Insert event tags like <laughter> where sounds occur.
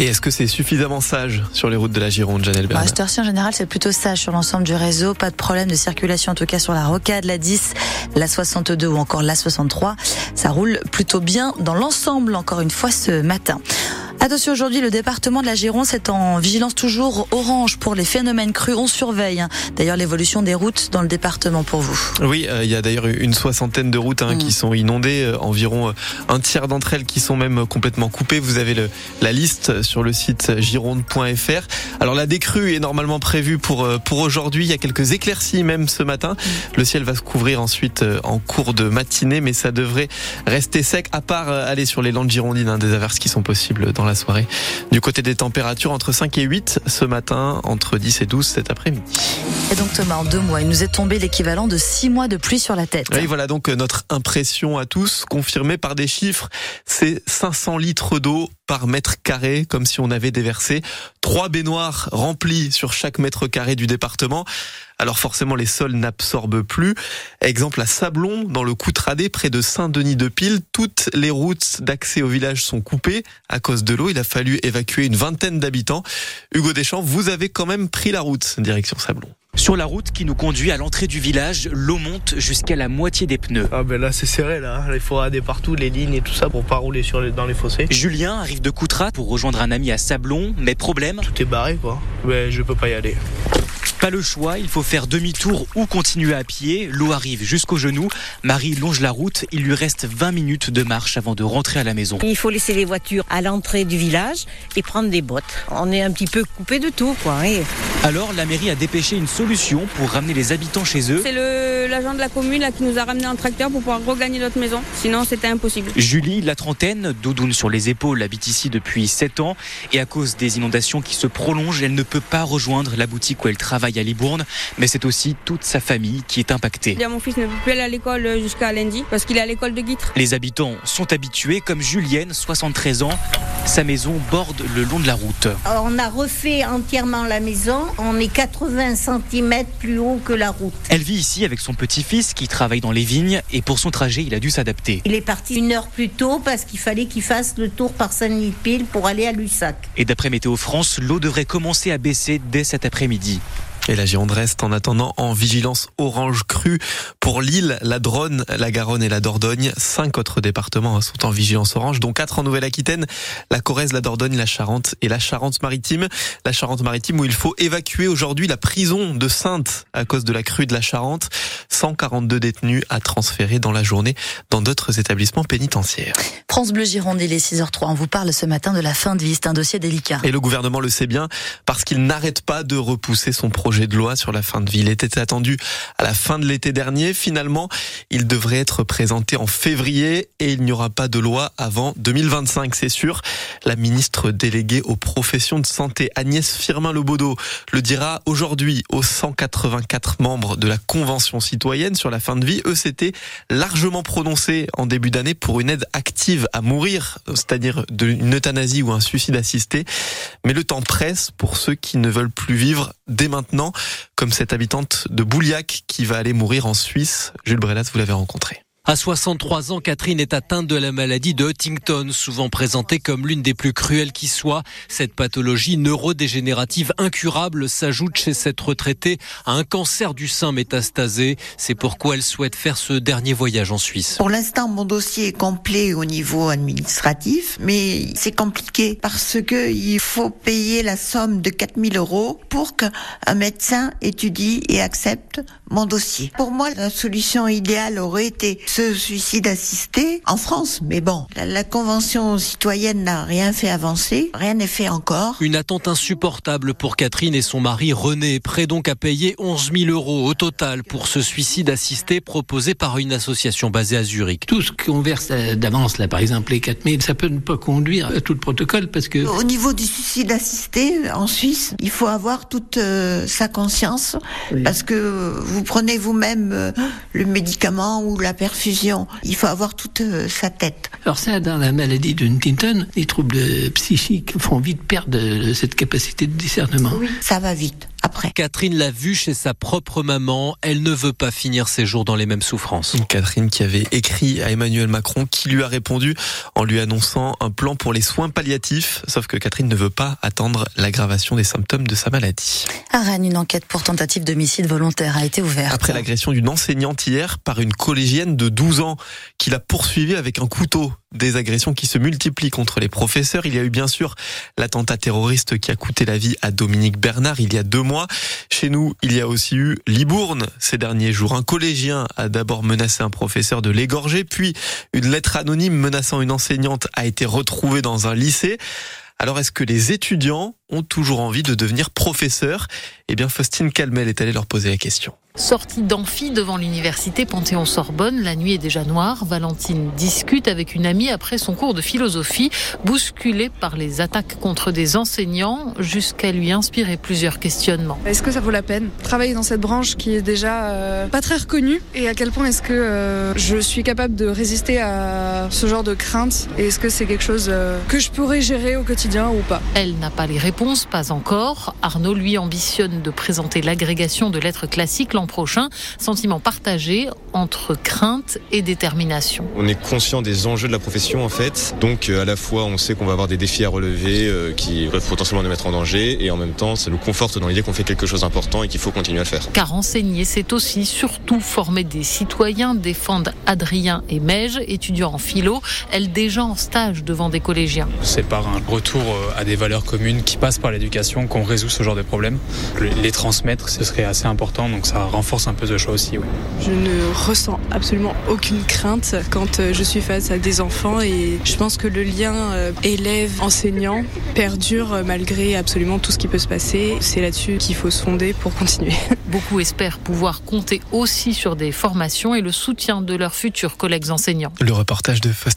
Et est-ce que c'est suffisamment sage sur les routes de la Gironde, Janelle Bernard bah, en général, c'est plutôt sage sur l'ensemble du réseau. Pas de problème de circulation, en tout cas sur la rocade, la 10, la 62 ou encore la 63. Ça roule plutôt bien dans l'ensemble, encore une fois, ce matin. Attention aujourd'hui, le département de la Gironde est en vigilance toujours orange pour les phénomènes crus. On surveille hein. d'ailleurs l'évolution des routes dans le département pour vous. Oui, euh, il y a d'ailleurs une soixantaine de routes hein, qui mm. sont inondées, euh, environ euh, un tiers d'entre elles qui sont même complètement coupées. Vous avez le, la liste sur le site gironde.fr. Alors la décrue est normalement prévue pour pour aujourd'hui. Il y a quelques éclaircies même ce matin. Le ciel va se couvrir ensuite en cours de matinée, mais ça devrait rester sec à part aller sur les landes girondines, hein, des averses qui sont possibles dans la soirée. Du côté des températures, entre 5 et 8 ce matin, entre 10 et 12 cet après-midi. Et donc Thomas, en deux mois, il nous est tombé l'équivalent de 6 mois de pluie sur la tête. Oui, voilà donc euh, notre impression à tous, confirmée par des chiffres, c'est 500 litres d'eau par mètre carré, comme si on avait déversé trois baignoires remplies sur chaque mètre carré du département. Alors forcément, les sols n'absorbent plus. Exemple à Sablon, dans le Coutradé, près de Saint-Denis-de-Pile, toutes les routes d'accès au village sont coupées à cause de l'eau. Il a fallu évacuer une vingtaine d'habitants. Hugo Deschamps, vous avez quand même pris la route direction Sablon. Sur la route qui nous conduit à l'entrée du village, l'eau monte jusqu'à la moitié des pneus. Ah ben là c'est serré là, il faut aller partout, les lignes et tout ça pour pas rouler sur dans les fossés. Julien arrive de Coutras pour rejoindre un ami à Sablon, mais problème. Tout est barré quoi, mais je peux pas y aller. Pas le choix, il faut faire demi-tour ou continuer à pied. L'eau arrive jusqu'aux genoux. Marie longe la route. Il lui reste 20 minutes de marche avant de rentrer à la maison. Il faut laisser les voitures à l'entrée du village et prendre des bottes. On est un petit peu coupé de tout, quoi. Alors, la mairie a dépêché une solution pour ramener les habitants chez eux. C'est l'agent de la commune là, qui nous a ramené un tracteur pour pouvoir regagner notre maison. Sinon, c'était impossible. Julie, la trentaine, doudoune sur les épaules, habite ici depuis 7 ans. Et à cause des inondations qui se prolongent, elle ne peut pas rejoindre la boutique où elle travaille à Libourne, mais c'est aussi toute sa famille qui est impactée. Mon fils ne peut plus aller à l'école jusqu'à lundi parce qu'il est à l'école de Guitre. Les habitants sont habitués, comme Julienne, 73 ans. Sa maison borde le long de la route. On a refait entièrement la maison. On est 80 cm plus haut que la route. Elle vit ici avec son petit-fils qui travaille dans les vignes et pour son trajet, il a dû s'adapter. Il est parti une heure plus tôt parce qu'il fallait qu'il fasse le tour par Saint-Denis-Pile pour aller à Lussac. Et d'après Météo France, l'eau devrait commencer à baisser dès cet après-midi. Et la Gironde reste en attendant en vigilance orange crue pour l'île, la Dronne, la Garonne et la Dordogne. Cinq autres départements sont en vigilance orange, dont quatre en Nouvelle-Aquitaine, la Corrèze, la Dordogne, la Charente et la Charente-Maritime. La Charente-Maritime où il faut évacuer aujourd'hui la prison de Sainte à cause de la crue de la Charente. 142 détenus à transférer dans la journée dans d'autres établissements pénitentiaires. France Bleu Gironde, il est 6h03. On vous parle ce matin de la fin de vie. C'est un dossier délicat. Et le gouvernement le sait bien parce qu'il n'arrête pas de repousser son projet de loi sur la fin de vie. Il était attendu à la fin de l'été dernier. Finalement, il devrait être présenté en février et il n'y aura pas de loi avant 2025, c'est sûr. La ministre déléguée aux professions de santé, Agnès Firmin-Lebaudot, le dira aujourd'hui aux 184 membres de la Convention citoyenne sur la fin de vie. Eux s'étaient largement prononcés en début d'année pour une aide active à mourir, c'est-à-dire une euthanasie ou un suicide assisté. Mais le temps presse pour ceux qui ne veulent plus vivre dès maintenant comme cette habitante de Bouliac qui va aller mourir en Suisse. Jules Brelas, vous l'avez rencontré. À 63 ans, Catherine est atteinte de la maladie de Huntington, souvent présentée comme l'une des plus cruelles qui soit. Cette pathologie neurodégénérative incurable s'ajoute chez cette retraitée à un cancer du sein métastasé. C'est pourquoi elle souhaite faire ce dernier voyage en Suisse. Pour l'instant, mon dossier est complet au niveau administratif, mais c'est compliqué parce que il faut payer la somme de 4000 euros pour qu'un médecin étudie et accepte mon dossier. Pour moi, la solution idéale aurait été ce suicide assisté en France. Mais bon, la, Convention citoyenne n'a rien fait avancer, rien n'est fait encore. Une attente insupportable pour Catherine et son mari René, prêt donc à payer 11 000 euros au total pour ce suicide assisté proposé par une association basée à Zurich. Tout ce qu'on verse d'avance, là, par exemple, les 4 000, ça peut ne pas conduire à tout le protocole parce que... Au niveau du suicide assisté, en Suisse, il faut avoir toute euh, sa conscience parce que vous prenez vous-même euh, le médicament ou la perfusion il faut avoir toute euh, sa tête. Alors ça, dans la maladie de Huntington, les troubles psychiques font vite perdre cette capacité de discernement. Oui, ça va vite. Après. Catherine l'a vu chez sa propre maman. Elle ne veut pas finir ses jours dans les mêmes souffrances. Catherine qui avait écrit à Emmanuel Macron, qui lui a répondu en lui annonçant un plan pour les soins palliatifs. Sauf que Catherine ne veut pas attendre l'aggravation des symptômes de sa maladie. À Rennes, une enquête pour tentative d'homicide volontaire a été ouverte. Après l'agression d'une enseignante hier par une collégienne de 12 ans qui l'a poursuivie avec un couteau des agressions qui se multiplient contre les professeurs. Il y a eu bien sûr l'attentat terroriste qui a coûté la vie à Dominique Bernard il y a deux mois. Chez nous, il y a aussi eu Libourne ces derniers jours. Un collégien a d'abord menacé un professeur de l'égorger, puis une lettre anonyme menaçant une enseignante a été retrouvée dans un lycée. Alors est-ce que les étudiants ont toujours envie de devenir professeurs Eh bien Faustine Calmel est allée leur poser la question. Sortie d'amphi devant l'université Panthéon-Sorbonne, la nuit est déjà noire. Valentine discute avec une amie après son cours de philosophie, bousculée par les attaques contre des enseignants, jusqu'à lui inspirer plusieurs questionnements. Est-ce que ça vaut la peine Travailler dans cette branche qui est déjà euh, pas très reconnue? Et à quel point est-ce que euh, je suis capable de résister à ce genre de crainte? Et est-ce que c'est quelque chose euh, que je pourrais gérer au quotidien ou pas? Elle n'a pas les réponses, pas encore. Arnaud, lui, ambitionne de présenter l'agrégation de lettres classiques l'an prochain. Sentiment partagé entre crainte et détermination. On est conscient des enjeux de la profession en fait, donc euh, à la fois on sait qu'on va avoir des défis à relever euh, qui peuvent potentiellement nous mettre en danger et en même temps ça nous conforte dans l'idée qu'on fait quelque chose d'important et qu'il faut continuer à le faire. Car enseigner c'est aussi surtout former des citoyens, défendent Adrien et Meige, étudiants en philo, elle déjà en stage devant des collégiens. C'est par un retour euh, à des valeurs communes qui passent par l'éducation qu'on résout ce genre de problèmes. Les transmettre ce serait assez important donc ça renforce un peu ce choix aussi. Je ne ressens absolument aucune crainte quand euh, je suis face à des enfants et je pense que le lien euh, élève-enseignant perdure euh, malgré absolument tout ce qui peut se passer. C'est là-dessus qu'il faut se fonder pour continuer. <laughs> Beaucoup espèrent pouvoir compter aussi sur des formations et le soutien de leurs futurs collègues enseignants. Le reportage de Faustine